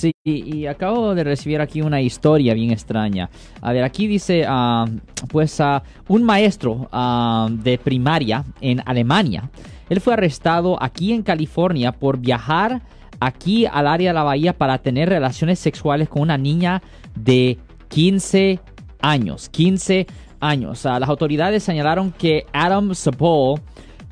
Sí, y, acabo de recibir aquí una historia bien extraña. A ver, aquí dice, ah, pues, uh, un maestro ah, de primaria en Alemania, él fue arrestado aquí en California por viajar aquí al área de la bahía para tener relaciones sexuales con una niña de 15 años. 15 años. las autoridades señalaron que Adam Sabol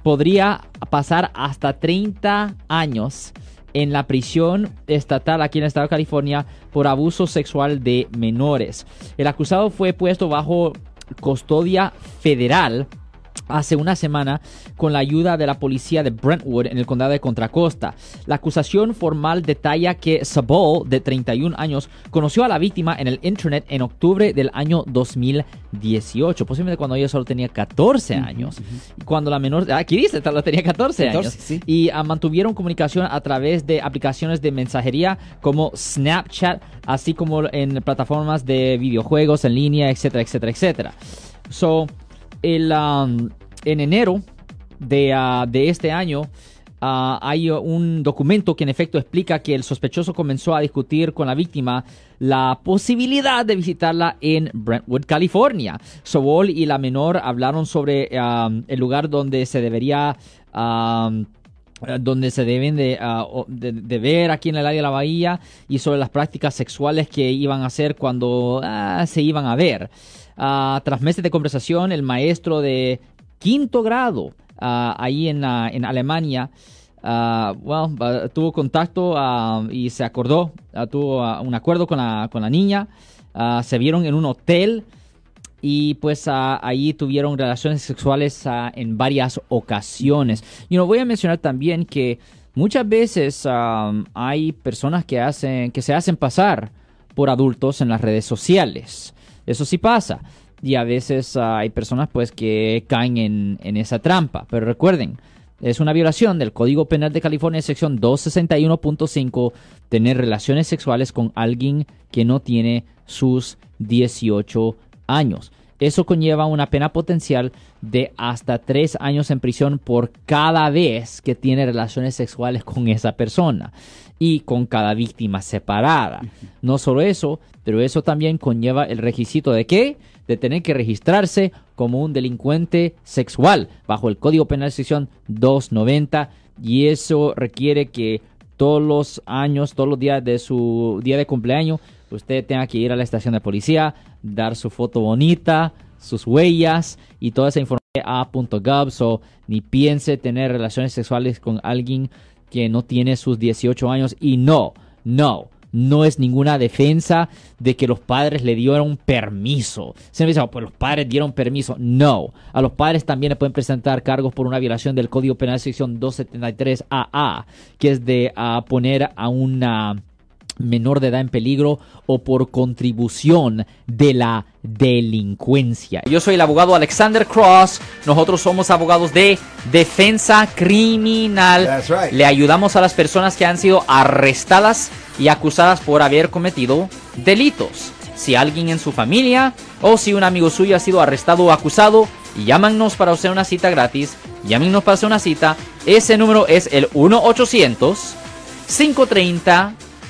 podría pasar hasta 30 años en la prisión estatal aquí en el estado de California por abuso sexual de menores. El acusado fue puesto bajo custodia federal hace una semana con la ayuda de la policía de Brentwood en el condado de Contra Costa. La acusación formal detalla que Sabol, de 31 años, conoció a la víctima en el internet en octubre del año 2018, posiblemente cuando ella solo tenía 14 años. Cuando la menor, aquí dice, solo tenía 14, años. Y ah, mantuvieron comunicación a través de aplicaciones de mensajería como Snapchat, así como en plataformas de videojuegos en línea, etcétera, etcétera, etcétera. So, el, um, en enero de, uh, de este año uh, hay un documento que en efecto explica que el sospechoso comenzó a discutir con la víctima la posibilidad de visitarla en Brentwood, California. Sobol y la menor hablaron sobre um, el lugar donde se debería... Um, donde se deben uh, de, de, ver aquí en el área de la bahía y sobre las prácticas sexuales que iban a hacer cuando se iban a ver. Ah, tras meses de conversación, el maestro de quinto grado ah, ahí en, en Alemania tuvo contacto y se acordó, tuvo un acuerdo con la, con la niña, se vieron en un hotel y pues ahí tuvieron relaciones sexuales en varias ocasiones. Y no voy a mencionar también que muchas veces hay personas que, hacen, que se hacen pasar por adultos en las redes sociales. Eso sí pasa. Y a veces ah, hay personas pues que caen en, en esa trampa. Pero recuerden, es una violación del Código Penal de California, sección 261.5, tener relaciones sexuales con alguien que no tiene sus 18 años. Eso conlleva una pena potencial de hasta tres años en prisión por cada vez que tiene relaciones sexuales con esa persona y con cada víctima separada. No solo eso, pero eso también conlleva el requisito de qué? De tener que registrarse como un delincuente sexual bajo el Código Penal sección 290 y eso requiere que todos los años, todos los días de su día de cumpleaños, usted tenga que ir a la estación de policía, dar su foto bonita, sus huellas y toda esa información a .gov, so ni piense tener relaciones sexuales con alguien que no tiene sus 18 años y no, no, no es ninguna defensa de que los padres le dieron permiso. Se me dice, oh, pues los padres dieron permiso. No, a los padres también le pueden presentar cargos por una violación del Código Penal sección 273 AA, que es de ah, poner a una menor de edad en peligro o por contribución de la delincuencia. Yo soy el abogado Alexander Cross. Nosotros somos abogados de defensa criminal. Le ayudamos a las personas que han sido arrestadas y acusadas por haber cometido delitos. Si alguien en su familia o si un amigo suyo ha sido arrestado o acusado, llámanos para hacer una cita gratis. Llámenos para hacer una cita. Ese número es el 1 800 530